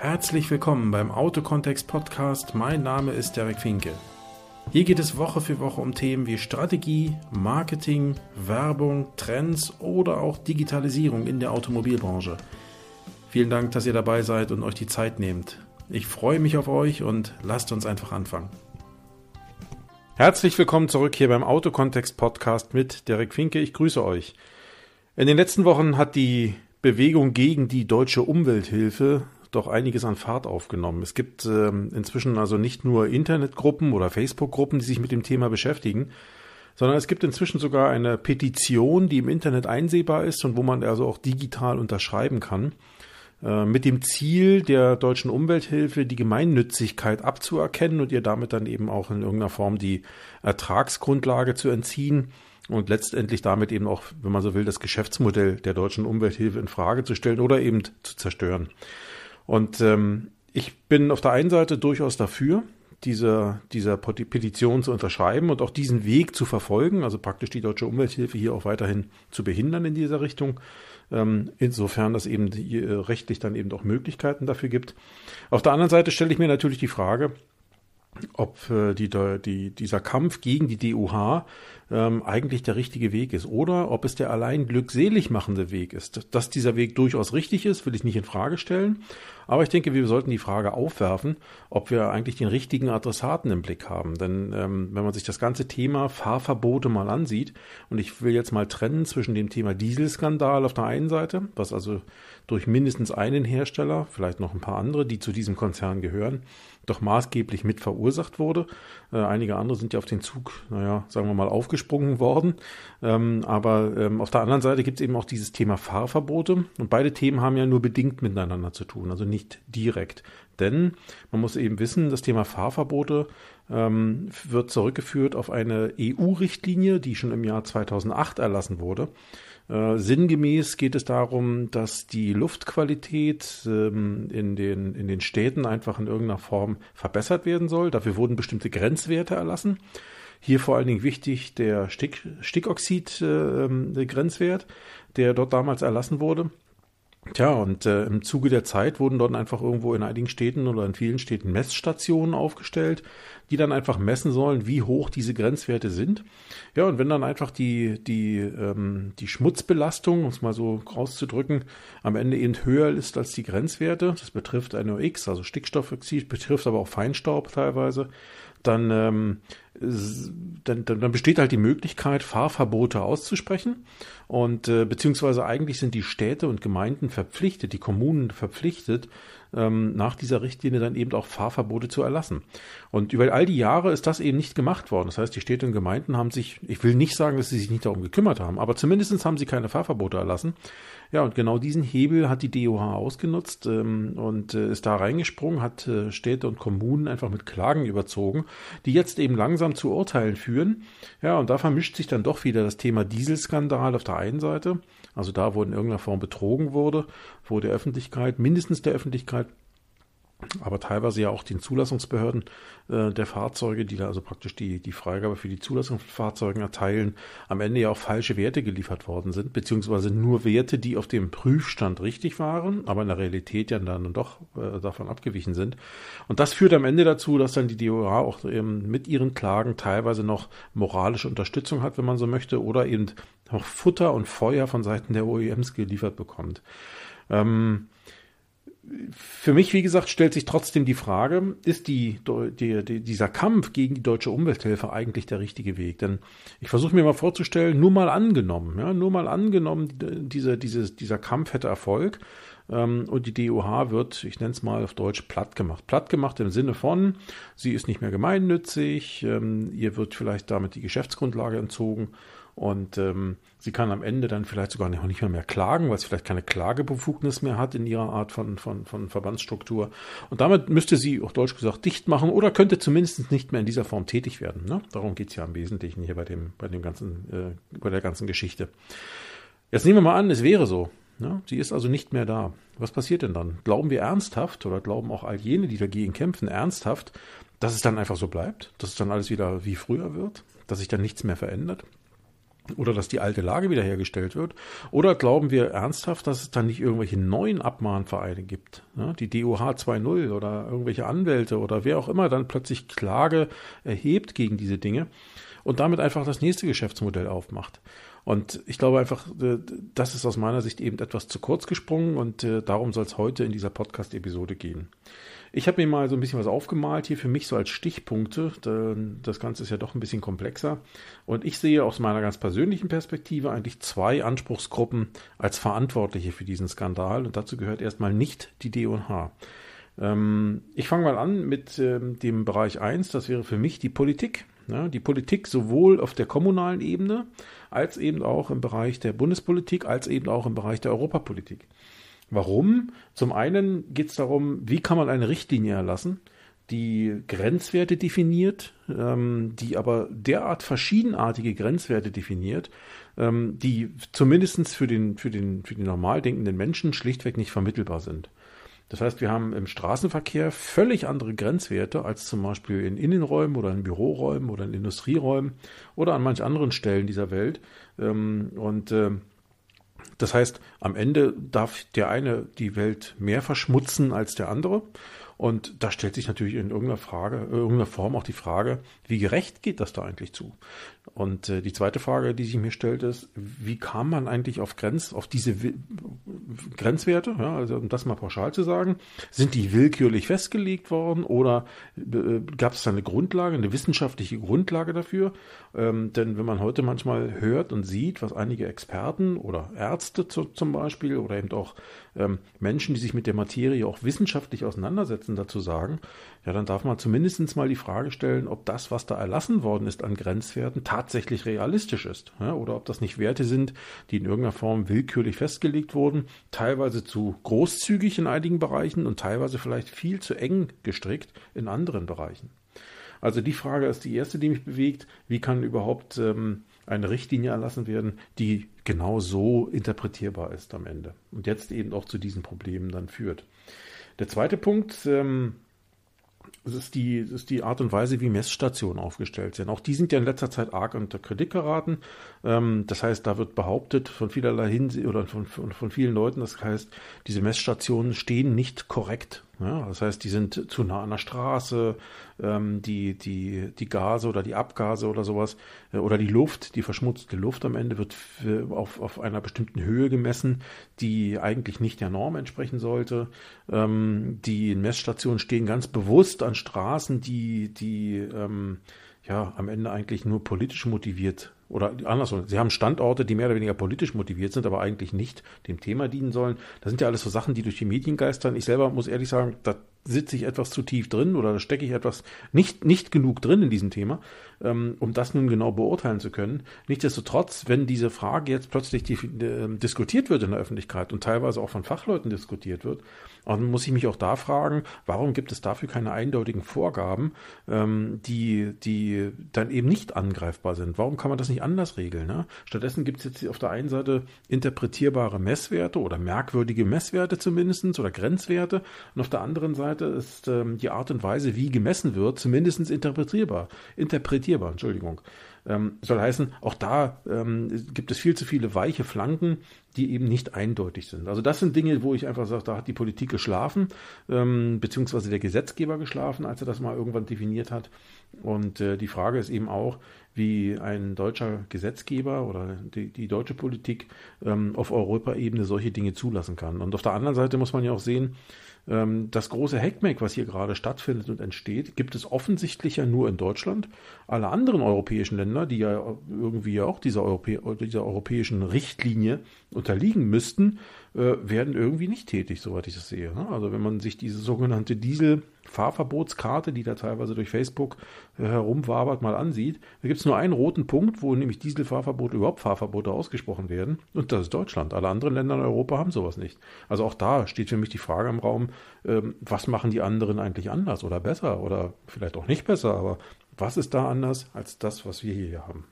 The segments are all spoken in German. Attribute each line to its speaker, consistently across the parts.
Speaker 1: Herzlich willkommen beim Autokontext Podcast. Mein Name ist Derek Finke. Hier geht es Woche für Woche um Themen wie Strategie, Marketing, Werbung, Trends oder auch Digitalisierung in der Automobilbranche. Vielen Dank, dass ihr dabei seid und euch die Zeit nehmt. Ich freue mich auf euch und lasst uns einfach anfangen. Herzlich willkommen zurück hier beim Autokontext Podcast mit Derek Finke. Ich grüße euch. In den letzten Wochen hat die Bewegung gegen die deutsche Umwelthilfe doch einiges an Fahrt aufgenommen. Es gibt ähm, inzwischen also nicht nur Internetgruppen oder Facebook-Gruppen, die sich mit dem Thema beschäftigen, sondern es gibt inzwischen sogar eine Petition, die im Internet einsehbar ist und wo man also auch digital unterschreiben kann, äh, mit dem Ziel der deutschen Umwelthilfe die Gemeinnützigkeit abzuerkennen und ihr damit dann eben auch in irgendeiner Form die Ertragsgrundlage zu entziehen und letztendlich damit eben auch, wenn man so will, das Geschäftsmodell der deutschen Umwelthilfe in Frage zu stellen oder eben zu zerstören. Und ähm, ich bin auf der einen Seite durchaus dafür, dieser, dieser Petition zu unterschreiben und auch diesen Weg zu verfolgen, also praktisch die deutsche Umwelthilfe hier auch weiterhin zu behindern in dieser Richtung, ähm, insofern das eben die, äh, rechtlich dann eben auch Möglichkeiten dafür gibt. Auf der anderen Seite stelle ich mir natürlich die Frage, ob äh, die, die, dieser Kampf gegen die DUH ähm, eigentlich der richtige Weg ist oder ob es der allein glückselig machende Weg ist. Dass dieser Weg durchaus richtig ist, will ich nicht in Frage stellen. Aber ich denke, wir sollten die Frage aufwerfen, ob wir eigentlich den richtigen Adressaten im Blick haben. Denn ähm, wenn man sich das ganze Thema Fahrverbote mal ansieht, und ich will jetzt mal trennen zwischen dem Thema Dieselskandal auf der einen Seite, was also durch mindestens einen Hersteller, vielleicht noch ein paar andere, die zu diesem Konzern gehören, doch maßgeblich mit verursacht wurde. Äh, einige andere sind ja auf den Zug, naja, sagen wir mal, aufgesprungen worden. Ähm, aber ähm, auf der anderen Seite gibt es eben auch dieses Thema Fahrverbote. Und beide Themen haben ja nur bedingt miteinander zu tun, also nicht direkt. Denn man muss eben wissen, das Thema Fahrverbote ähm, wird zurückgeführt auf eine EU-Richtlinie, die schon im Jahr 2008 erlassen wurde. Äh, sinngemäß geht es darum, dass die Luftqualität ähm, in, den, in den Städten einfach in irgendeiner Form verbessert werden soll. Dafür wurden bestimmte Grenzwerte erlassen. Hier vor allen Dingen wichtig der Stick, Stickoxid-Grenzwert, äh, der dort damals erlassen wurde. Tja, und äh, im Zuge der Zeit wurden dort einfach irgendwo in einigen Städten oder in vielen Städten Messstationen aufgestellt, die dann einfach messen sollen, wie hoch diese Grenzwerte sind. Ja, und wenn dann einfach die, die, ähm, die Schmutzbelastung, um es mal so rauszudrücken, am Ende eben höher ist als die Grenzwerte, das betrifft NOx, also Stickstoffoxid, betrifft aber auch Feinstaub teilweise, dann, ähm, dann, dann, dann besteht halt die Möglichkeit, Fahrverbote auszusprechen. Und äh, beziehungsweise eigentlich sind die Städte und Gemeinden verpflichtet, die Kommunen verpflichtet, ähm, nach dieser Richtlinie dann eben auch Fahrverbote zu erlassen. Und über all die Jahre ist das eben nicht gemacht worden. Das heißt, die Städte und Gemeinden haben sich, ich will nicht sagen, dass sie sich nicht darum gekümmert haben, aber zumindest haben sie keine Fahrverbote erlassen. Ja, und genau diesen Hebel hat die DOH ausgenutzt ähm, und äh, ist da reingesprungen, hat äh, Städte und Kommunen einfach mit Klagen überzogen, die jetzt eben langsam zu Urteilen führen. Ja, und da vermischt sich dann doch wieder das Thema Dieselskandal auf der einen Seite also da, wo in irgendeiner Form betrogen wurde, wo der Öffentlichkeit, mindestens der Öffentlichkeit, aber teilweise ja auch den Zulassungsbehörden äh, der Fahrzeuge, die da also praktisch die, die Freigabe für die Zulassung von Fahrzeugen erteilen, am Ende ja auch falsche Werte geliefert worden sind, beziehungsweise nur Werte, die auf dem Prüfstand richtig waren, aber in der Realität ja dann doch äh, davon abgewichen sind. Und das führt am Ende dazu, dass dann die DOH auch ähm, mit ihren Klagen teilweise noch moralische Unterstützung hat, wenn man so möchte, oder eben auch Futter und Feuer von Seiten der OEMs geliefert bekommt. Ähm, für mich, wie gesagt, stellt sich trotzdem die Frage, ist die, die, die, dieser Kampf gegen die deutsche Umwelthilfe eigentlich der richtige Weg? Denn ich versuche mir mal vorzustellen, nur mal angenommen, ja, nur mal angenommen, diese, diese, dieser Kampf hätte Erfolg ähm, und die DOH wird, ich nenne es mal auf Deutsch, platt gemacht. Platt gemacht im Sinne von, sie ist nicht mehr gemeinnützig, ähm, ihr wird vielleicht damit die Geschäftsgrundlage entzogen und ähm, sie kann am Ende dann vielleicht sogar nicht, nicht mehr, mehr klagen, weil sie vielleicht keine Klagebefugnis mehr hat in ihrer Art von, von, von Verbandsstruktur. Und damit müsste sie, auch deutsch gesagt, dicht machen oder könnte zumindest nicht mehr in dieser Form tätig werden. Ne? Darum geht's ja im Wesentlichen hier bei, dem, bei, dem ganzen, äh, bei der ganzen Geschichte. Jetzt nehmen wir mal an, es wäre so. Ne? Sie ist also nicht mehr da. Was passiert denn dann? Glauben wir ernsthaft oder glauben auch all jene, die dagegen kämpfen, ernsthaft, dass es dann einfach so bleibt? Dass es dann alles wieder wie früher wird? Dass sich dann nichts mehr verändert? Oder dass die alte Lage wiederhergestellt wird? Oder glauben wir ernsthaft, dass es dann nicht irgendwelche neuen Abmahnvereine gibt? Ja, die DOH 2.0 oder irgendwelche Anwälte oder wer auch immer dann plötzlich Klage erhebt gegen diese Dinge und damit einfach das nächste Geschäftsmodell aufmacht. Und ich glaube einfach, äh, das ist aus meiner Sicht eben etwas zu kurz gesprungen und äh, darum soll es heute in dieser Podcast-Episode gehen. Ich habe mir mal so ein bisschen was aufgemalt hier für mich so als Stichpunkte. Das Ganze ist ja doch ein bisschen komplexer. Und ich sehe aus meiner ganz persönlichen Perspektive eigentlich zwei Anspruchsgruppen als Verantwortliche für diesen Skandal. Und dazu gehört erstmal nicht die D&H. Ähm, ich fange mal an mit ähm, dem Bereich 1. Das wäre für mich die Politik. Die Politik sowohl auf der kommunalen Ebene als eben auch im Bereich der Bundespolitik, als eben auch im Bereich der Europapolitik. Warum? Zum einen geht es darum, wie kann man eine Richtlinie erlassen, die Grenzwerte definiert, ähm, die aber derart verschiedenartige Grenzwerte definiert, ähm, die zumindest für den, für, den, für den normal denkenden Menschen schlichtweg nicht vermittelbar sind. Das heißt, wir haben im Straßenverkehr völlig andere Grenzwerte als zum Beispiel in Innenräumen oder in Büroräumen oder in Industrieräumen oder an manch anderen Stellen dieser Welt. Ähm, und ähm, das heißt, am Ende darf der eine die Welt mehr verschmutzen als der andere. Und da stellt sich natürlich in irgendeiner Frage, äh, irgendeiner Form auch die Frage, wie gerecht geht das da eigentlich zu? Und äh, die zweite Frage, die sich mir stellt, ist, wie kam man eigentlich auf Grenz, auf diese Grenzwerte? Ja, also um das mal pauschal zu sagen, sind die willkürlich festgelegt worden oder äh, gab es da eine Grundlage, eine wissenschaftliche Grundlage dafür? Ähm, denn wenn man heute manchmal hört und sieht, was einige Experten oder Ärzte zu, zum Beispiel oder eben auch ähm, Menschen, die sich mit der Materie auch wissenschaftlich auseinandersetzen, dazu sagen, ja, dann darf man zumindest mal die Frage stellen, ob das, was da erlassen worden ist an Grenzwerten, tatsächlich realistisch ist. Ja, oder ob das nicht Werte sind, die in irgendeiner Form willkürlich festgelegt wurden, teilweise zu großzügig in einigen Bereichen und teilweise vielleicht viel zu eng gestrickt in anderen Bereichen. Also die Frage ist die erste, die mich bewegt. Wie kann überhaupt ähm, eine Richtlinie erlassen werden, die genau so interpretierbar ist am Ende und jetzt eben auch zu diesen Problemen dann führt. Der zweite Punkt, ähm, das ist die, das ist die Art und Weise, wie Messstationen aufgestellt sind. Auch die sind ja in letzter Zeit arg unter Kritik geraten. Ähm, das heißt, da wird behauptet von vielerlei Hinsicht oder von, von, von vielen Leuten, das heißt, diese Messstationen stehen nicht korrekt ja, das heißt, die sind zu nah an der Straße, ähm, die, die, die Gase oder die Abgase oder sowas äh, oder die Luft, die verschmutzte Luft am Ende wird auf, auf einer bestimmten Höhe gemessen, die eigentlich nicht der Norm entsprechen sollte. Ähm, die Messstationen stehen ganz bewusst an Straßen, die, die ähm, ja am Ende eigentlich nur politisch motiviert oder andersrum, sie haben Standorte, die mehr oder weniger politisch motiviert sind, aber eigentlich nicht dem Thema dienen sollen. Das sind ja alles so Sachen, die durch die Medien geistern. Ich selber muss ehrlich sagen, da sitze ich etwas zu tief drin oder da stecke ich etwas nicht, nicht genug drin in diesem Thema, ähm, um das nun genau beurteilen zu können. Nichtsdestotrotz, wenn diese Frage jetzt plötzlich die, äh, diskutiert wird in der Öffentlichkeit und teilweise auch von Fachleuten diskutiert wird, dann muss ich mich auch da fragen, warum gibt es dafür keine eindeutigen Vorgaben, ähm, die, die dann eben nicht angreifbar sind? Warum kann man das nicht anders regeln? Ne? Stattdessen gibt es jetzt auf der einen Seite interpretierbare Messwerte oder merkwürdige Messwerte zumindest oder Grenzwerte und auf der anderen Seite ist ähm, die Art und Weise, wie gemessen wird, zumindest interpretierbar. Interpretierbar, Entschuldigung. Ähm, soll heißen, auch da ähm, gibt es viel zu viele weiche Flanken, die eben nicht eindeutig sind. Also das sind Dinge, wo ich einfach sage, da hat die Politik geschlafen, ähm, beziehungsweise der Gesetzgeber geschlafen, als er das mal irgendwann definiert hat. Und äh, die Frage ist eben auch, wie ein deutscher Gesetzgeber oder die, die deutsche Politik ähm, auf Europaebene solche Dinge zulassen kann. Und auf der anderen Seite muss man ja auch sehen, das große Hackmack, was hier gerade stattfindet und entsteht, gibt es offensichtlich ja nur in Deutschland. Alle anderen europäischen Länder, die ja irgendwie ja auch dieser, Europä dieser europäischen Richtlinie unterliegen müssten, äh, werden irgendwie nicht tätig, soweit ich das sehe. Ne? Also wenn man sich diese sogenannte Diesel-Fahrverbotskarte, die da teilweise durch Facebook äh, herumwabert, mal ansieht, da gibt es nur einen roten Punkt, wo nämlich Dieselfahrverbote, überhaupt Fahrverbote ausgesprochen werden. Und das ist Deutschland. Alle anderen Länder in Europa haben sowas nicht. Also auch da steht für mich die Frage im Raum, ähm, was machen die anderen eigentlich anders oder besser oder vielleicht auch nicht besser, aber was ist da anders als das, was wir hier haben?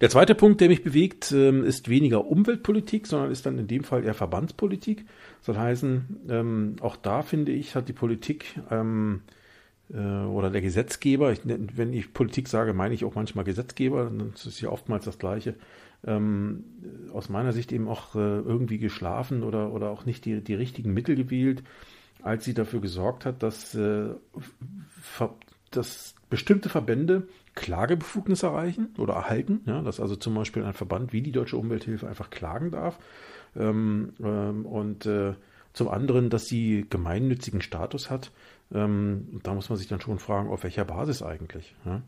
Speaker 1: Der zweite Punkt, der mich bewegt, ähm, ist weniger Umweltpolitik, sondern ist dann in dem Fall eher Verbandspolitik. Das soll heißen, ähm, auch da finde ich, hat die Politik ähm, äh, oder der Gesetzgeber, wenn ich Politik sage, meine ich auch manchmal Gesetzgeber, das ist ja oftmals das Gleiche, aus meiner Sicht eben auch äh, irgendwie geschlafen oder, oder auch nicht die, die richtigen Mittel gewählt, als sie dafür gesorgt hat, dass, äh, dass bestimmte Verbände Klagebefugnisse erreichen oder erhalten, ja, dass also zum Beispiel ein Verband wie die Deutsche Umwelthilfe einfach klagen darf ähm, ähm, und äh, zum anderen, dass sie gemeinnützigen Status hat. Ähm, da muss man sich dann schon fragen, auf welcher Basis eigentlich. Ja?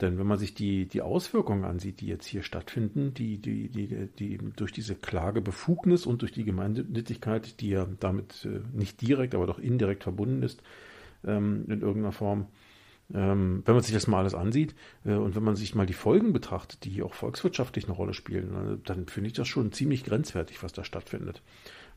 Speaker 1: Denn wenn man sich die, die Auswirkungen ansieht, die jetzt hier stattfinden, die, die, die, die durch diese Klagebefugnis und durch die Gemeinnützigkeit, die ja damit äh, nicht direkt, aber doch indirekt verbunden ist, ähm, in irgendeiner Form, wenn man sich das mal alles ansieht äh, und wenn man sich mal die Folgen betrachtet, die auch volkswirtschaftlich eine Rolle spielen, äh, dann finde ich das schon ziemlich grenzwertig, was da stattfindet.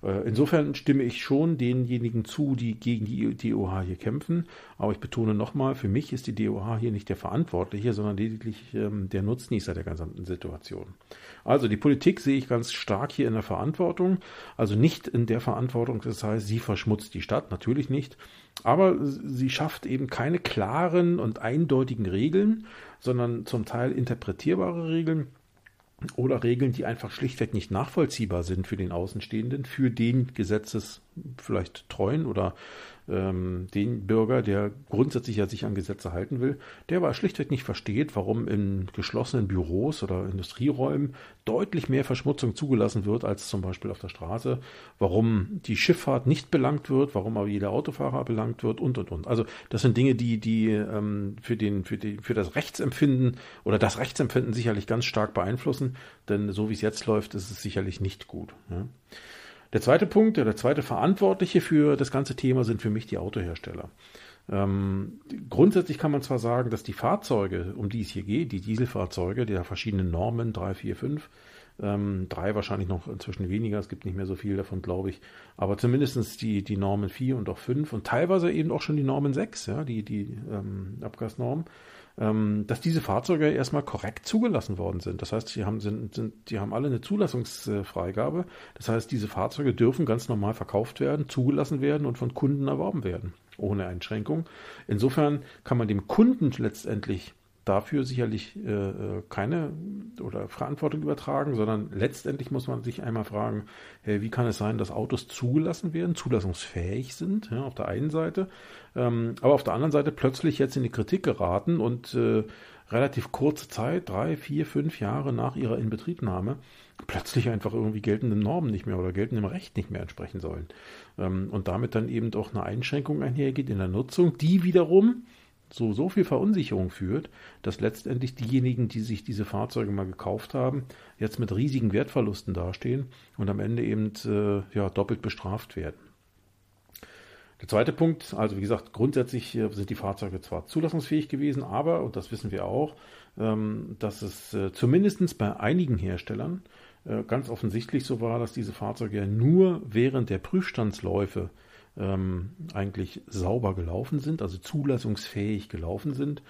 Speaker 1: Äh, insofern stimme ich schon denjenigen zu, die gegen die DOH hier kämpfen. Aber ich betone nochmal, für mich ist die DOH hier nicht der Verantwortliche, sondern lediglich ähm, der Nutznießer der gesamten Situation. Also die Politik sehe ich ganz stark hier in der Verantwortung. Also nicht in der Verantwortung, das heißt, sie verschmutzt die Stadt, natürlich nicht. Aber sie schafft eben keine klaren und eindeutigen Regeln, sondern zum Teil interpretierbare Regeln oder Regeln, die einfach schlichtweg nicht nachvollziehbar sind für den Außenstehenden, für den Gesetzes vielleicht treuen oder ähm, den Bürger, der grundsätzlich ja sich an Gesetze halten will, der aber schlichtweg nicht versteht, warum in geschlossenen Büros oder Industrieräumen deutlich mehr Verschmutzung zugelassen wird als zum Beispiel auf der Straße, warum die Schifffahrt nicht belangt wird, warum aber jeder Autofahrer belangt wird und und und. Also das sind Dinge, die die ähm, für den für die für das Rechtsempfinden oder das Rechtsempfinden sicherlich ganz stark beeinflussen, denn so wie es jetzt läuft, ist es sicherlich nicht gut. Ja. Der zweite Punkt, der zweite Verantwortliche für das ganze Thema sind für mich die Autohersteller. Ähm, grundsätzlich kann man zwar sagen, dass die Fahrzeuge, um die es hier geht, die Dieselfahrzeuge, die verschiedenen Normen 3, 4, 5, ähm, drei wahrscheinlich noch inzwischen weniger, es gibt nicht mehr so viel davon, glaube ich. Aber zumindest die, die Normen 4 und auch 5 und teilweise eben auch schon die Normen 6, ja, die, die ähm, Abgasnormen, ähm, dass diese Fahrzeuge erstmal korrekt zugelassen worden sind. Das heißt, die haben, sind, sind, die haben alle eine Zulassungsfreigabe. Das heißt, diese Fahrzeuge dürfen ganz normal verkauft werden, zugelassen werden und von Kunden erworben werden, ohne Einschränkung. Insofern kann man dem Kunden letztendlich dafür sicherlich äh, äh, keine oder Verantwortung übertragen, sondern letztendlich muss man sich einmal fragen, hey, wie kann es sein, dass Autos zugelassen werden, zulassungsfähig sind, ja, auf der einen Seite, ähm, aber auf der anderen Seite plötzlich jetzt in die Kritik geraten und äh, relativ kurze Zeit, drei, vier, fünf Jahre nach ihrer Inbetriebnahme, plötzlich einfach irgendwie geltenden Normen nicht mehr oder geltendem Recht nicht mehr entsprechen sollen. Ähm, und damit dann eben auch eine Einschränkung einhergeht in der Nutzung, die wiederum so, so viel Verunsicherung führt, dass letztendlich diejenigen, die sich diese Fahrzeuge mal gekauft haben, jetzt mit riesigen Wertverlusten dastehen und am Ende eben äh, ja, doppelt bestraft werden. Der zweite Punkt, also wie gesagt, grundsätzlich äh, sind die Fahrzeuge zwar zulassungsfähig gewesen, aber, und das wissen wir auch, ähm, dass es äh, zumindest bei einigen Herstellern äh, ganz offensichtlich so war, dass diese Fahrzeuge ja nur während der Prüfstandsläufe ähm, eigentlich sauber gelaufen sind, also zulassungsfähig gelaufen sind.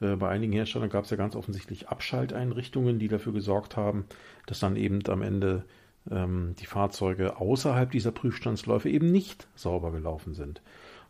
Speaker 1: Äh, bei einigen Herstellern gab es ja ganz offensichtlich Abschalteinrichtungen, die dafür gesorgt haben, dass dann eben am Ende ähm, die Fahrzeuge außerhalb dieser Prüfstandsläufe eben nicht sauber gelaufen sind.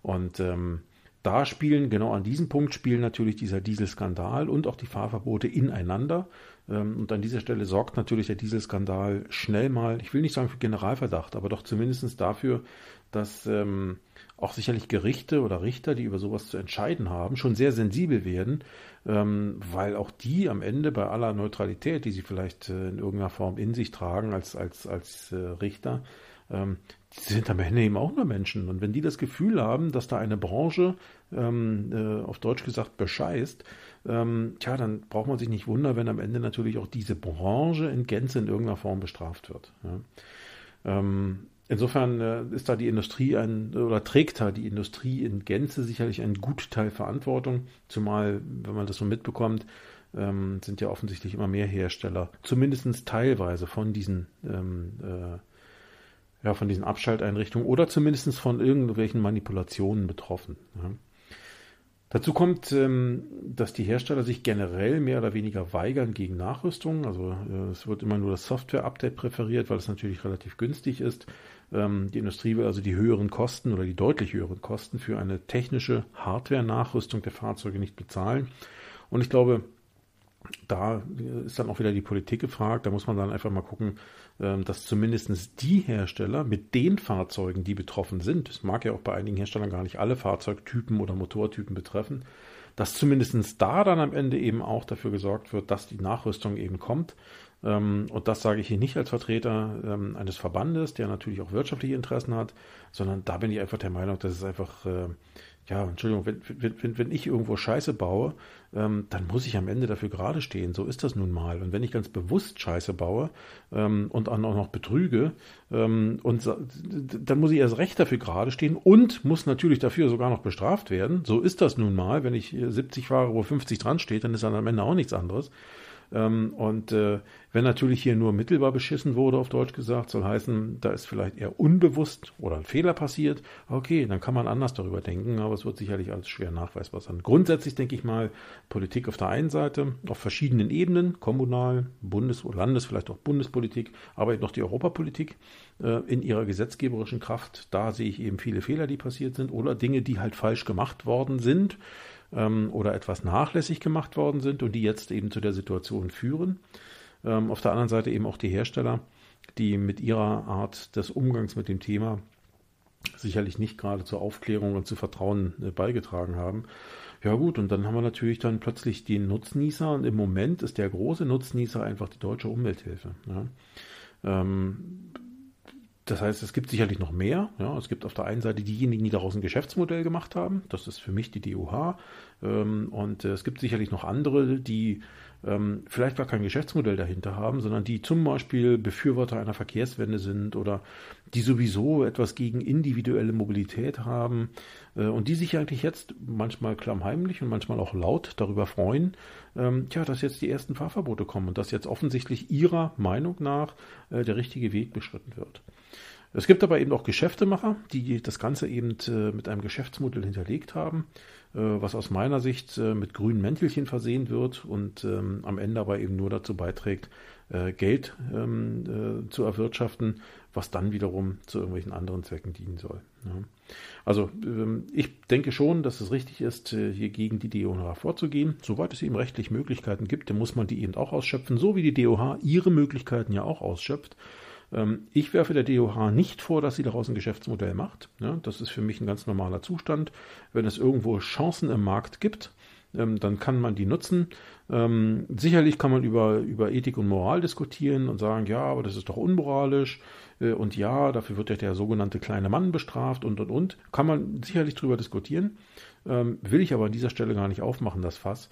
Speaker 1: Und ähm, da spielen, genau an diesem Punkt spielen natürlich dieser Dieselskandal und auch die Fahrverbote ineinander. Ähm, und an dieser Stelle sorgt natürlich der Dieselskandal schnell mal, ich will nicht sagen für Generalverdacht, aber doch zumindest dafür, dass ähm, auch sicherlich Gerichte oder Richter, die über sowas zu entscheiden haben, schon sehr sensibel werden, ähm, weil auch die am Ende bei aller Neutralität, die sie vielleicht äh, in irgendeiner Form in sich tragen als, als, als äh, Richter, ähm, die sind am Ende eben auch nur Menschen. Und wenn die das Gefühl haben, dass da eine Branche, ähm, äh, auf Deutsch gesagt, bescheißt, ähm, tja, dann braucht man sich nicht wundern, wenn am Ende natürlich auch diese Branche in Gänze in irgendeiner Form bestraft wird. Ja. Ähm, Insofern äh, ist da die Industrie ein, oder trägt da die Industrie in Gänze sicherlich einen Gutteil Verantwortung, zumal, wenn man das so mitbekommt, ähm, sind ja offensichtlich immer mehr Hersteller, zumindest teilweise von diesen, ähm, äh, ja, von diesen Abschalteinrichtungen oder zumindest von irgendwelchen Manipulationen betroffen. Ja. Dazu kommt, ähm, dass die Hersteller sich generell mehr oder weniger weigern gegen Nachrüstung. Also äh, es wird immer nur das Software-Update präferiert, weil es natürlich relativ günstig ist. Ähm, die Industrie will also die höheren Kosten oder die deutlich höheren Kosten für eine technische Hardware-Nachrüstung der Fahrzeuge nicht bezahlen. Und ich glaube, da ist dann auch wieder die Politik gefragt. Da muss man dann einfach mal gucken, ähm, dass zumindest die Hersteller mit den Fahrzeugen, die betroffen sind, es mag ja auch bei einigen Herstellern gar nicht alle Fahrzeugtypen oder Motortypen betreffen, dass zumindest da dann am Ende eben auch dafür gesorgt wird, dass die Nachrüstung eben kommt. Ähm, und das sage ich hier nicht als Vertreter ähm, eines Verbandes, der natürlich auch wirtschaftliche Interessen hat, sondern da bin ich einfach der Meinung, dass es einfach äh, ja, Entschuldigung, wenn, wenn, wenn ich irgendwo Scheiße baue, ähm, dann muss ich am Ende dafür gerade stehen. So ist das nun mal. Und wenn ich ganz bewusst Scheiße baue ähm, und auch noch betrüge, ähm, und dann muss ich erst recht dafür gerade stehen und muss natürlich dafür sogar noch bestraft werden. So ist das nun mal. Wenn ich 70 fahre, wo 50 dran steht, dann ist dann am Ende auch nichts anderes. Ähm, und äh, wenn natürlich hier nur mittelbar beschissen wurde, auf Deutsch gesagt, soll heißen, da ist vielleicht eher unbewusst oder ein Fehler passiert. Okay, dann kann man anders darüber denken, aber es wird sicherlich alles schwer nachweisbar sein. Grundsätzlich denke ich mal, Politik auf der einen Seite, auf verschiedenen Ebenen, kommunal, Bundes- oder Landes-, vielleicht auch Bundespolitik, aber eben noch die Europapolitik äh, in ihrer gesetzgeberischen Kraft. Da sehe ich eben viele Fehler, die passiert sind oder Dinge, die halt falsch gemacht worden sind ähm, oder etwas nachlässig gemacht worden sind und die jetzt eben zu der Situation führen. Ähm, auf der anderen Seite eben auch die Hersteller, die mit ihrer Art des Umgangs mit dem Thema sicherlich nicht gerade zur Aufklärung und zu Vertrauen äh, beigetragen haben. Ja gut, und dann haben wir natürlich dann plötzlich den Nutznießer und im Moment ist der große Nutznießer einfach die deutsche Umwelthilfe. Ja. Ähm, das heißt, es gibt sicherlich noch mehr. Ja, es gibt auf der einen Seite diejenigen, die daraus ein Geschäftsmodell gemacht haben. Das ist für mich die DOH. Ähm, und äh, es gibt sicherlich noch andere, die ähm, vielleicht gar kein Geschäftsmodell dahinter haben, sondern die zum Beispiel Befürworter einer Verkehrswende sind oder die sowieso etwas gegen individuelle Mobilität haben äh, und die sich eigentlich jetzt manchmal klammheimlich und manchmal auch laut darüber freuen, ähm, tja, dass jetzt die ersten Fahrverbote kommen und dass jetzt offensichtlich ihrer Meinung nach äh, der richtige Weg beschritten wird. Es gibt aber eben auch Geschäftemacher, die das Ganze eben äh, mit einem Geschäftsmodell hinterlegt haben, äh, was aus meiner Sicht äh, mit grünen Mäntelchen versehen wird und ähm, am Ende aber eben nur dazu beiträgt, Geld ähm, zu erwirtschaften, was dann wiederum zu irgendwelchen anderen Zwecken dienen soll. Also ähm, ich denke schon, dass es richtig ist, hier gegen die DOH vorzugehen. Soweit es eben rechtlich Möglichkeiten gibt, dann muss man die eben auch ausschöpfen, so wie die DOH ihre Möglichkeiten ja auch ausschöpft. Ähm, ich werfe der DOH nicht vor, dass sie daraus ein Geschäftsmodell macht. Das ist für mich ein ganz normaler Zustand. Wenn es irgendwo Chancen im Markt gibt, ähm, dann kann man die nutzen. Ähm, sicherlich kann man über, über Ethik und Moral diskutieren und sagen, ja, aber das ist doch unmoralisch äh, und ja, dafür wird ja der sogenannte kleine Mann bestraft und und und. Kann man sicherlich drüber diskutieren. will ich aber an dieser Stelle gar nicht aufmachen, das Fass.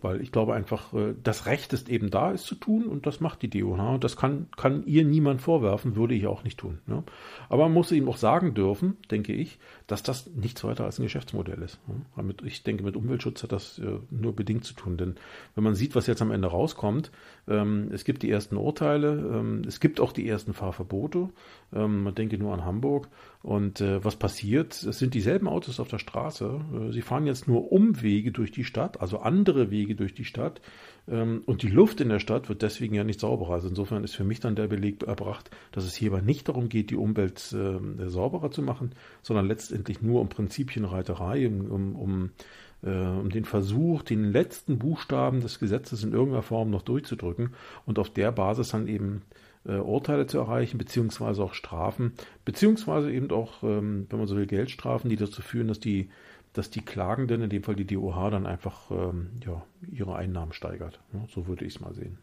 Speaker 1: Weil ich glaube einfach, äh, das Recht ist eben da, es zu tun und das macht die DOH. Das kann, kann ihr niemand vorwerfen, würde ich auch nicht tun. Ne? Aber man muss eben auch sagen dürfen, denke ich, dass das nichts weiter als ein Geschäftsmodell ist. Ne? Ich denke, mit Umweltschutz hat das äh, nur bedingt zu tun. Denn wenn man sieht, was jetzt am Ende rauskommt, ähm, es gibt die ersten Urteile, ähm, es gibt auch die ersten Fahrverbote. Ähm, man denke nur an Hamburg. Und äh, was passiert? Es sind dieselben Autos auf der Straße. sie fahren jetzt nur Umwege durch die Stadt, also andere Wege durch die Stadt. und die Luft in der Stadt wird deswegen ja nicht sauberer. Also insofern ist für mich dann der Beleg erbracht, dass es hierbei nicht darum geht, die Umwelt sauberer zu machen, sondern letztendlich nur um Prinzipienreiterei, um, um, um äh, um den Versuch, den letzten Buchstaben des Gesetzes in irgendeiner Form noch durchzudrücken und auf der Basis dann eben äh, Urteile zu erreichen, beziehungsweise auch Strafen, beziehungsweise eben auch, ähm, wenn man so will, Geldstrafen, die dazu führen, dass die, dass die Klagenden, in dem Fall die DOH, dann einfach ähm, ja, ihre Einnahmen steigert. Ja, so würde ich es mal sehen.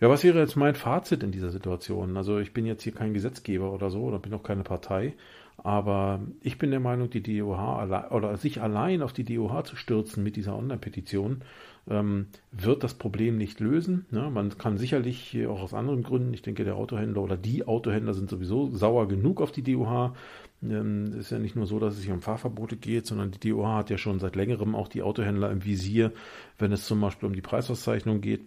Speaker 1: Ja, was wäre jetzt mein Fazit in dieser Situation? Also ich bin jetzt hier kein Gesetzgeber oder so oder bin auch keine Partei, aber ich bin der Meinung, die DOH oder sich allein auf die DOH zu stürzen mit dieser Online-Petition ähm, wird das Problem nicht lösen. Ne? Man kann sicherlich auch aus anderen Gründen, ich denke, der Autohändler oder die Autohändler sind sowieso sauer genug auf die DOH. Ähm, es ist ja nicht nur so, dass es sich um Fahrverbote geht, sondern die DOH hat ja schon seit längerem auch die Autohändler im Visier, wenn es zum Beispiel um die Preisauszeichnung geht.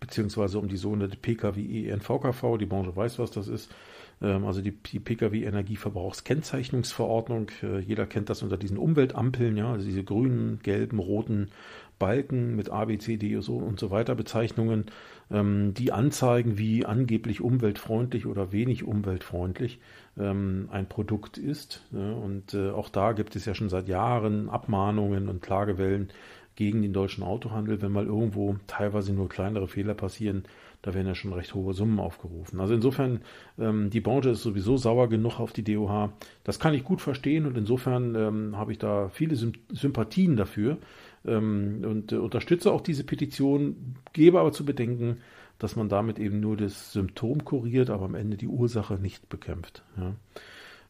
Speaker 1: beziehungsweise um die sogenannte PKWE NVKV. Die Branche weiß, was das ist. Ähm, also die, die Pkw-Energieverbrauchskennzeichnungsverordnung. Äh, jeder kennt das unter diesen Umweltampeln, ja, also diese grünen, gelben, roten Balken mit A, B, C, D und so weiter Bezeichnungen, ähm, die anzeigen, wie angeblich umweltfreundlich oder wenig umweltfreundlich ähm, ein Produkt ist. Und äh, auch da gibt es ja schon seit Jahren Abmahnungen und Klagewellen gegen den deutschen Autohandel, wenn mal irgendwo teilweise nur kleinere Fehler passieren, da werden ja schon recht hohe Summen aufgerufen. Also insofern, ähm, die Branche ist sowieso sauer genug auf die DOH. Das kann ich gut verstehen und insofern ähm, habe ich da viele Sympathien dafür ähm, und äh, unterstütze auch diese Petition, gebe aber zu bedenken, dass man damit eben nur das Symptom kuriert, aber am Ende die Ursache nicht bekämpft. Ja.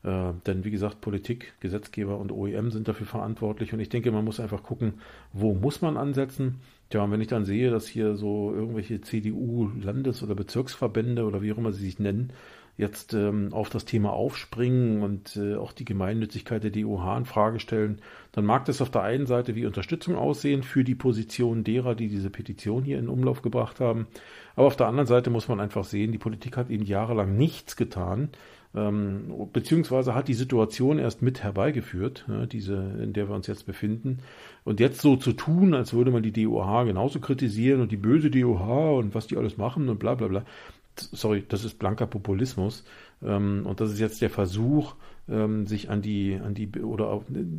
Speaker 1: Äh, denn wie gesagt, Politik, Gesetzgeber und OEM sind dafür verantwortlich und ich denke, man muss einfach gucken, wo muss man ansetzen. Tja, und wenn ich dann sehe, dass hier so irgendwelche CDU-Landes- oder Bezirksverbände oder wie auch immer sie sich nennen, jetzt ähm, auf das Thema aufspringen und äh, auch die Gemeinnützigkeit der DOH in Frage stellen, dann mag das auf der einen Seite wie Unterstützung aussehen für die Position derer, die diese Petition hier in Umlauf gebracht haben. Aber auf der anderen Seite muss man einfach sehen, die Politik hat eben jahrelang nichts getan, ähm, beziehungsweise hat die Situation erst mit herbeigeführt, ja, diese, in der wir uns jetzt befinden. Und jetzt so zu tun, als würde man die DOH genauso kritisieren und die böse DOH und was die alles machen und bla bla bla. Sorry, das ist blanker Populismus. Ähm, und das ist jetzt der Versuch, ähm, sich an die, an die oder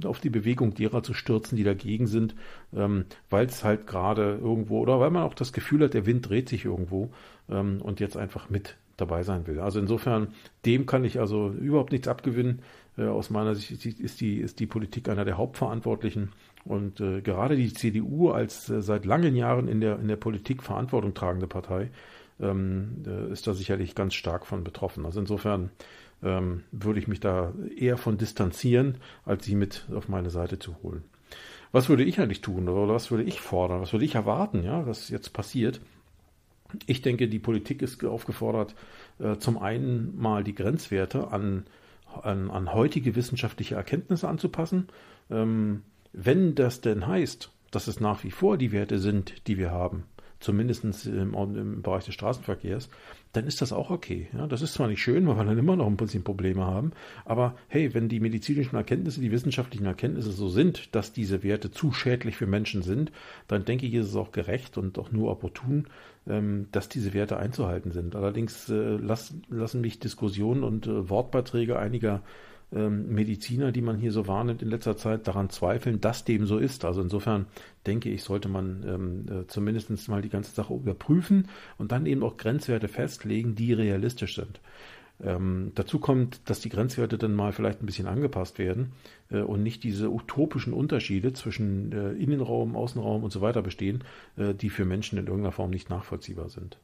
Speaker 1: auf, die Bewegung derer zu stürzen, die dagegen sind, ähm, weil es halt gerade irgendwo oder weil man auch das Gefühl hat, der Wind dreht sich irgendwo und jetzt einfach mit dabei sein will. Also insofern, dem kann ich also überhaupt nichts abgewinnen. Äh, aus meiner Sicht ist die, ist die Politik einer der Hauptverantwortlichen. Und äh, gerade die CDU als äh, seit langen Jahren in der, in der Politik Verantwortung tragende Partei ähm, äh, ist da sicherlich ganz stark von betroffen. Also insofern ähm, würde ich mich da eher von distanzieren, als sie mit auf meine Seite zu holen. Was würde ich eigentlich tun oder was würde ich fordern? Was würde ich erwarten, ja, was jetzt passiert? Ich denke, die Politik ist aufgefordert, äh, zum einen mal die Grenzwerte an, an, an heutige wissenschaftliche Erkenntnisse anzupassen. Ähm, wenn das denn heißt, dass es nach wie vor die Werte sind, die wir haben, zumindest im, im, Bereich des Straßenverkehrs, dann ist das auch okay. Ja, das ist zwar nicht schön, weil wir dann immer noch ein bisschen Probleme haben, aber hey, wenn die medizinischen Erkenntnisse, die wissenschaftlichen Erkenntnisse so sind, dass diese Werte zu schädlich für Menschen sind, dann denke ich, ist es auch gerecht und auch nur opportun, ähm, dass diese Werte einzuhalten sind. Allerdings äh, lassen mich Diskussionen und äh, Wortbeiträge einiger ähm, Mediziner, die man hier so wahrnimmt in letzter Zeit, daran zweifeln, dass dem so ist. Also insofern denke ich, sollte man ähm, äh, zumindest mal die ganze Sache überprüfen und dann eben auch Grenzwerte festlegen, die realistisch sind. Ähm, dazu kommt, dass die Grenzwerte dann mal vielleicht ein bisschen angepasst werden äh, und nicht diese utopischen Unterschiede zwischen äh, Innenraum, Außenraum und so weiter bestehen, äh, die für Menschen in irgendeiner Form nicht nachvollziehbar sind.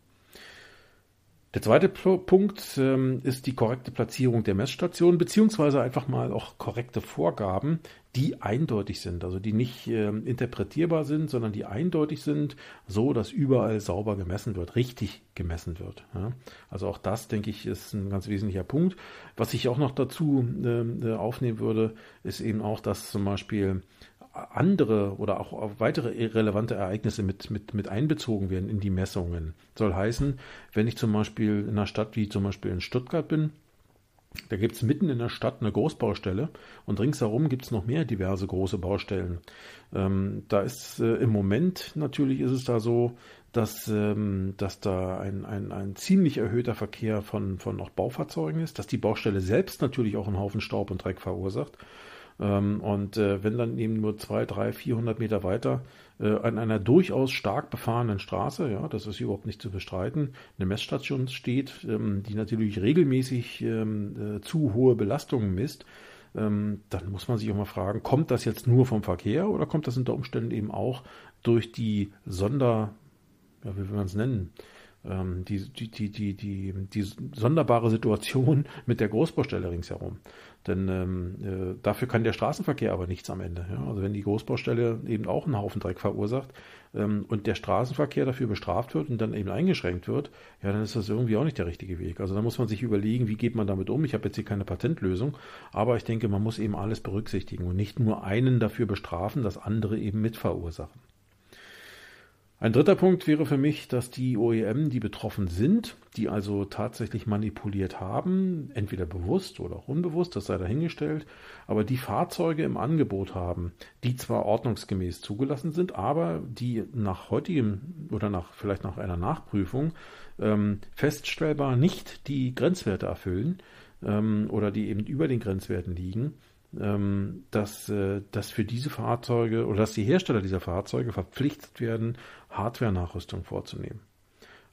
Speaker 1: Der zweite Punkt ähm, ist die korrekte Platzierung der Messstation, beziehungsweise einfach mal auch korrekte Vorgaben, die eindeutig sind, also die nicht äh, interpretierbar sind, sondern die eindeutig sind, so dass überall sauber gemessen wird, richtig gemessen wird. Ja. Also auch das, denke ich, ist ein ganz wesentlicher Punkt. Was ich auch noch dazu äh, aufnehmen würde, ist eben auch, dass zum Beispiel andere oder auch weitere relevante Ereignisse mit, mit, mit einbezogen werden in die Messungen. Soll heißen, wenn ich zum Beispiel in einer Stadt wie zum Beispiel in Stuttgart bin, da gibt es mitten in der Stadt eine Großbaustelle und ringsherum gibt es noch mehr diverse große Baustellen. Ähm, da ist äh, im Moment natürlich ist es da so, dass, ähm, dass da ein, ein, ein ziemlich erhöhter Verkehr von, von auch Baufahrzeugen ist, dass die Baustelle selbst natürlich auch einen Haufen Staub und Dreck verursacht ähm, und äh, wenn dann eben nur zwei, drei, vierhundert Meter weiter äh, an einer durchaus stark befahrenen Straße, ja, das ist überhaupt nicht zu bestreiten, eine Messstation steht, ähm, die natürlich regelmäßig ähm, äh, zu hohe Belastungen misst, dann muss man sich auch mal fragen, kommt das jetzt nur vom Verkehr oder kommt das unter Umständen eben auch durch die Sonder, ja, wie will man es nennen, ähm, die, die, die, die, die, die sonderbare Situation mit der Großbaustelle ringsherum. Denn ähm, äh, dafür kann der Straßenverkehr aber nichts am Ende. Ja? Also wenn die Großbaustelle eben auch einen Haufen Dreck verursacht ähm, und der Straßenverkehr dafür bestraft wird und dann eben eingeschränkt wird, ja, dann ist das irgendwie auch nicht der richtige Weg. Also da muss man sich überlegen, wie geht man damit um. Ich habe jetzt hier keine Patentlösung, aber ich denke, man muss eben alles berücksichtigen und nicht nur einen dafür bestrafen, dass andere eben mit verursachen. Ein dritter Punkt wäre für mich, dass die OEM, die betroffen sind, die also tatsächlich manipuliert haben, entweder bewusst oder auch unbewusst, das sei dahingestellt, aber die Fahrzeuge im Angebot haben, die zwar ordnungsgemäß zugelassen sind, aber die nach heutigem oder nach vielleicht nach einer Nachprüfung ähm, feststellbar nicht die Grenzwerte erfüllen ähm, oder die eben über den Grenzwerten liegen, ähm, dass, äh, dass für diese Fahrzeuge oder dass die Hersteller dieser Fahrzeuge verpflichtet werden, Hardware-Nachrüstung vorzunehmen.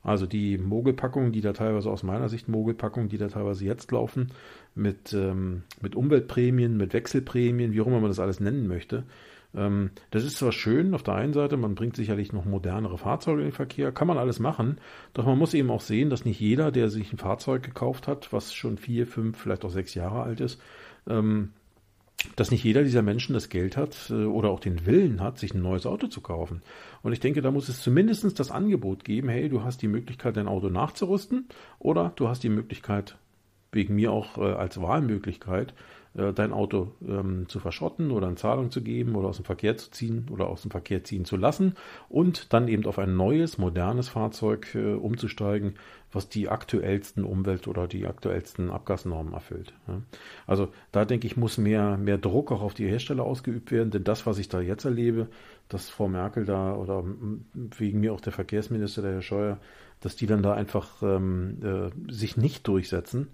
Speaker 1: Also die Mogelpackungen, die da teilweise aus meiner Sicht Mogelpackungen, die da teilweise jetzt laufen, mit, ähm, mit Umweltprämien, mit Wechselprämien, wie auch immer man das alles nennen möchte. Ähm, das ist zwar schön auf der einen Seite, man bringt sicherlich noch modernere Fahrzeuge in den Verkehr, kann man alles machen, doch man muss eben auch sehen, dass nicht jeder, der sich ein Fahrzeug gekauft hat, was schon vier, fünf, vielleicht auch sechs Jahre alt ist, ähm, dass nicht jeder dieser Menschen das Geld hat äh, oder auch den Willen hat, sich ein neues Auto zu kaufen. Und ich denke, da muss es zumindest das Angebot geben, hey, du hast die Möglichkeit, dein Auto nachzurüsten oder du hast die Möglichkeit, wegen mir auch äh, als Wahlmöglichkeit, äh, dein Auto ähm, zu verschrotten oder in Zahlung zu geben oder aus dem Verkehr zu ziehen oder aus dem Verkehr ziehen zu lassen und dann eben auf ein neues, modernes Fahrzeug äh, umzusteigen, was die aktuellsten Umwelt- oder die aktuellsten Abgasnormen erfüllt. Ja. Also da denke ich, muss mehr, mehr Druck auch auf die Hersteller ausgeübt werden, denn das, was ich da jetzt erlebe, dass Frau Merkel da oder wegen mir auch der Verkehrsminister, der Herr Scheuer, dass die dann da einfach ähm, äh, sich nicht durchsetzen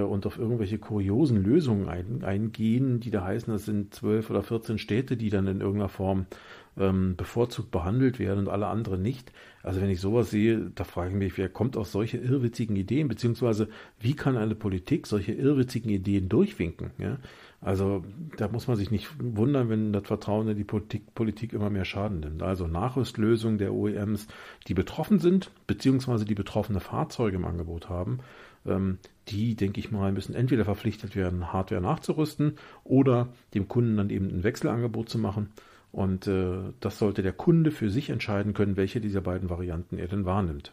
Speaker 1: und auf irgendwelche kuriosen Lösungen ein, eingehen, die da heißen, das sind zwölf oder 14 Städte, die dann in irgendeiner Form ähm, bevorzugt behandelt werden und alle anderen nicht. Also wenn ich sowas sehe, da frage ich mich, wer kommt auf solche irrwitzigen Ideen, beziehungsweise wie kann eine Politik solche irrwitzigen Ideen durchwinken? Ja? Also da muss man sich nicht wundern, wenn das Vertrauen in die Politik, Politik immer mehr Schaden nimmt. Also Nachrüstlösungen der OEMs, die betroffen sind, beziehungsweise die betroffene Fahrzeuge im Angebot haben, die, denke ich mal, müssen entweder verpflichtet werden, Hardware nachzurüsten oder dem Kunden dann eben ein Wechselangebot zu machen. Und äh, das sollte der Kunde für sich entscheiden können, welche dieser beiden Varianten er denn wahrnimmt.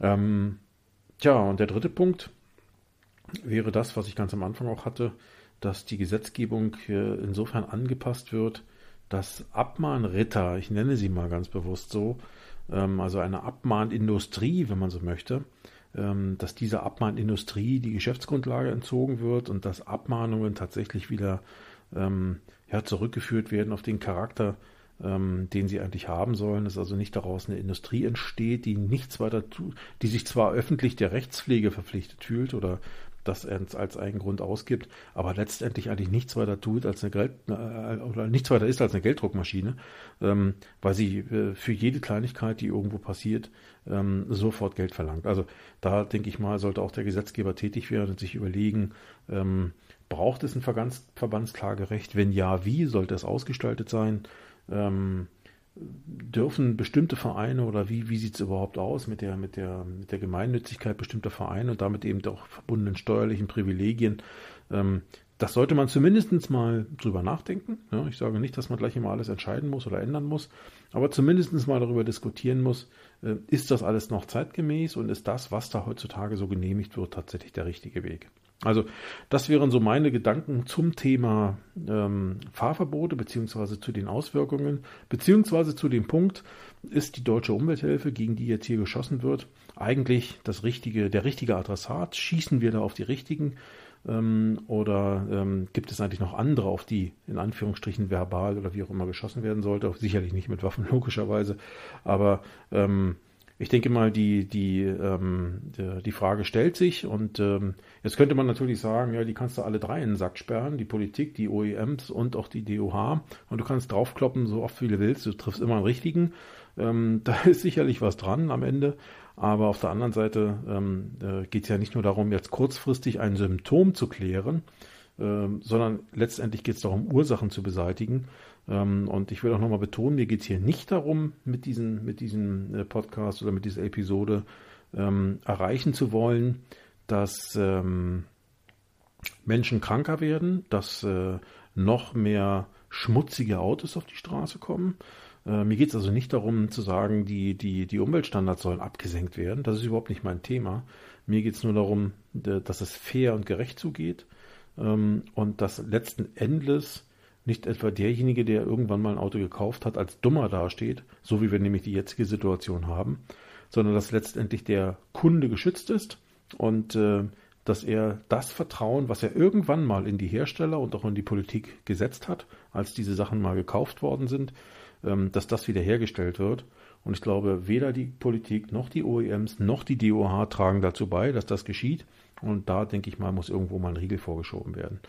Speaker 1: Ähm, tja, und der dritte Punkt wäre das, was ich ganz am Anfang auch hatte, dass die Gesetzgebung äh, insofern angepasst wird, dass Abmahnritter, ich nenne sie mal ganz bewusst so, ähm, also eine Abmahnindustrie, wenn man so möchte, ähm, dass dieser Abmahnindustrie die Geschäftsgrundlage entzogen wird und dass Abmahnungen tatsächlich wieder ähm, ja, zurückgeführt werden auf den Charakter, ähm, den sie eigentlich haben sollen, dass also nicht daraus eine Industrie entsteht, die nichts weiter tut, die sich zwar öffentlich der Rechtspflege verpflichtet fühlt oder das als einen Grund ausgibt, aber letztendlich eigentlich nichts weiter tut als eine Geld äh, oder nichts weiter ist als eine Gelddruckmaschine, ähm, weil sie äh, für jede Kleinigkeit, die irgendwo passiert, ähm, sofort Geld verlangt. Also da denke ich mal, sollte auch der Gesetzgeber tätig werden und sich überlegen, ähm, Braucht es ein Verbandsklagerecht? Wenn ja, wie sollte es ausgestaltet sein? Ähm, dürfen bestimmte Vereine oder wie, wie sieht es überhaupt aus mit der, mit, der, mit der Gemeinnützigkeit bestimmter Vereine und damit eben auch verbundenen steuerlichen Privilegien? Ähm, das sollte man zumindest mal drüber nachdenken. Ja, ich sage nicht, dass man gleich immer alles entscheiden muss oder ändern muss, aber zumindest mal darüber diskutieren muss, äh, ist das alles noch zeitgemäß und ist das, was da heutzutage so genehmigt wird, tatsächlich der richtige Weg. Also das wären so meine Gedanken zum Thema ähm, Fahrverbote beziehungsweise zu den Auswirkungen beziehungsweise zu dem Punkt, ist die deutsche Umwelthilfe, gegen die jetzt hier geschossen wird, eigentlich das richtige, der richtige Adressat? Schießen wir da auf die richtigen? Ähm, oder ähm, gibt es eigentlich noch andere, auf die in Anführungsstrichen verbal oder wie auch immer geschossen werden sollte? Sicherlich nicht mit Waffen logischerweise, aber ähm, ich denke mal, die, die, ähm, die Frage stellt sich und ähm, jetzt könnte man natürlich sagen, ja, die kannst du alle drei in den Sack sperren, die Politik, die OEMs und auch die DOH und du kannst draufkloppen, so oft wie du willst, du triffst immer einen richtigen. Ähm, da ist sicherlich was dran am Ende, aber auf der anderen Seite ähm, äh, geht es ja nicht nur darum, jetzt kurzfristig ein Symptom zu klären, ähm, sondern letztendlich geht es darum, Ursachen zu beseitigen. Ähm, und ich will auch nochmal betonen, mir geht es hier nicht darum, mit, diesen, mit diesem äh, Podcast oder mit dieser Episode ähm, erreichen zu wollen, dass ähm, Menschen kranker werden, dass äh, noch mehr schmutzige Autos auf die Straße kommen. Äh, mir geht es also nicht darum zu sagen, die, die, die Umweltstandards sollen abgesenkt werden. Das ist überhaupt nicht mein Thema. Mir geht es nur darum, dass es fair und gerecht zugeht ähm, und dass letzten Endes nicht etwa derjenige, der irgendwann mal ein Auto gekauft hat, als dummer dasteht, so wie wir nämlich die jetzige Situation haben, sondern dass letztendlich der Kunde geschützt ist und äh, dass er das Vertrauen, was er irgendwann mal in die Hersteller und auch in die Politik gesetzt hat, als diese Sachen mal gekauft worden sind, ähm, dass das wiederhergestellt wird. Und ich glaube, weder die Politik noch die OEMs noch die DOH tragen dazu bei, dass das geschieht. Und da denke ich mal, muss irgendwo mal ein Riegel vorgeschoben werden.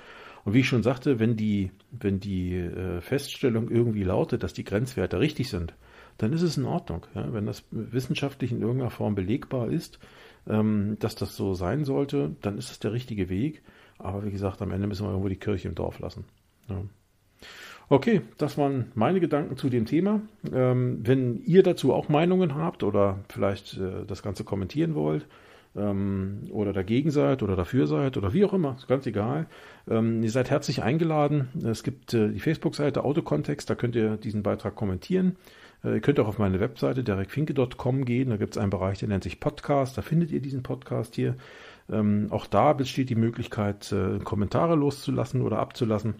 Speaker 1: Und wie ich schon sagte, wenn die, wenn die äh, Feststellung irgendwie lautet, dass die Grenzwerte richtig sind, dann ist es in Ordnung. Ja? Wenn das wissenschaftlich in irgendeiner Form belegbar ist, ähm, dass das so sein sollte, dann ist es der richtige Weg. Aber wie gesagt, am Ende müssen wir irgendwo die Kirche im Dorf lassen. Ja. Okay, das waren meine Gedanken zu dem Thema. Ähm, wenn ihr dazu auch Meinungen habt oder vielleicht äh, das Ganze kommentieren wollt, ähm, oder dagegen seid oder dafür seid oder wie auch immer, ist ganz egal. Ähm, ihr seid herzlich eingeladen. Es gibt äh, die Facebook-Seite Autokontext, da könnt ihr diesen Beitrag kommentieren. Äh, ihr könnt auch auf meine Webseite derekfinke.com gehen, da gibt es einen Bereich, der nennt sich Podcast, da findet ihr diesen Podcast hier. Ähm, auch da besteht die Möglichkeit, äh, Kommentare loszulassen oder abzulassen.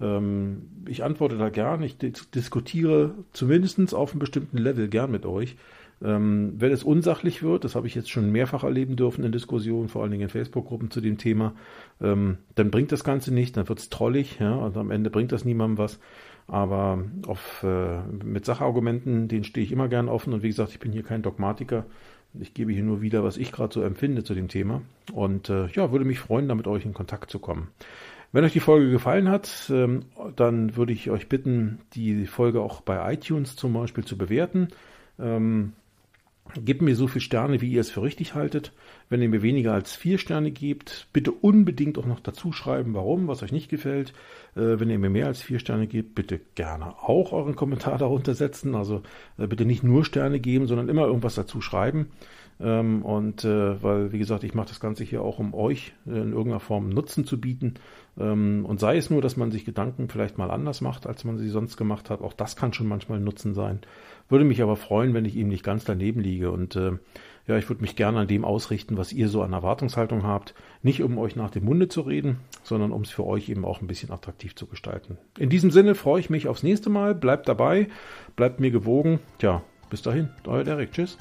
Speaker 1: Ähm, ich antworte da gern, ich diskutiere zumindest auf einem bestimmten Level gern mit euch. Ähm, wenn es unsachlich wird, das habe ich jetzt schon mehrfach erleben dürfen in Diskussionen, vor allen Dingen in Facebook-Gruppen zu dem Thema, ähm, dann bringt das Ganze nicht, dann wird es trollig, ja, und am Ende bringt das niemandem was. Aber auf, äh, mit Sachargumenten, denen stehe ich immer gern offen. Und wie gesagt, ich bin hier kein Dogmatiker. Ich gebe hier nur wieder, was ich gerade so empfinde zu dem Thema. Und äh, ja, würde mich freuen, da mit euch in Kontakt zu kommen. Wenn euch die Folge gefallen hat, ähm, dann würde ich euch bitten, die Folge auch bei iTunes zum Beispiel zu bewerten. Ähm, Gebt mir so viele Sterne, wie ihr es für richtig haltet. Wenn ihr mir weniger als vier Sterne gebt, bitte unbedingt auch noch dazu schreiben, warum, was euch nicht gefällt. Äh, wenn ihr mir mehr als vier Sterne gebt, bitte gerne auch euren Kommentar darunter setzen. Also äh, bitte nicht nur Sterne geben, sondern immer irgendwas dazu schreiben. Ähm, und äh, weil, wie gesagt, ich mache das Ganze hier auch, um euch äh, in irgendeiner Form Nutzen zu bieten. Ähm, und sei es nur, dass man sich Gedanken vielleicht mal anders macht, als man sie sonst gemacht hat. Auch das kann schon manchmal Nutzen sein. Würde mich aber freuen, wenn ich ihm nicht ganz daneben liege. Und äh, ja, ich würde mich gerne an dem ausrichten, was ihr so an Erwartungshaltung habt. Nicht um euch nach dem Munde zu reden, sondern um es für euch eben auch ein bisschen attraktiv zu gestalten. In diesem Sinne freue ich mich aufs nächste Mal. Bleibt dabei, bleibt mir gewogen. Tja, bis dahin, euer Derek. Tschüss.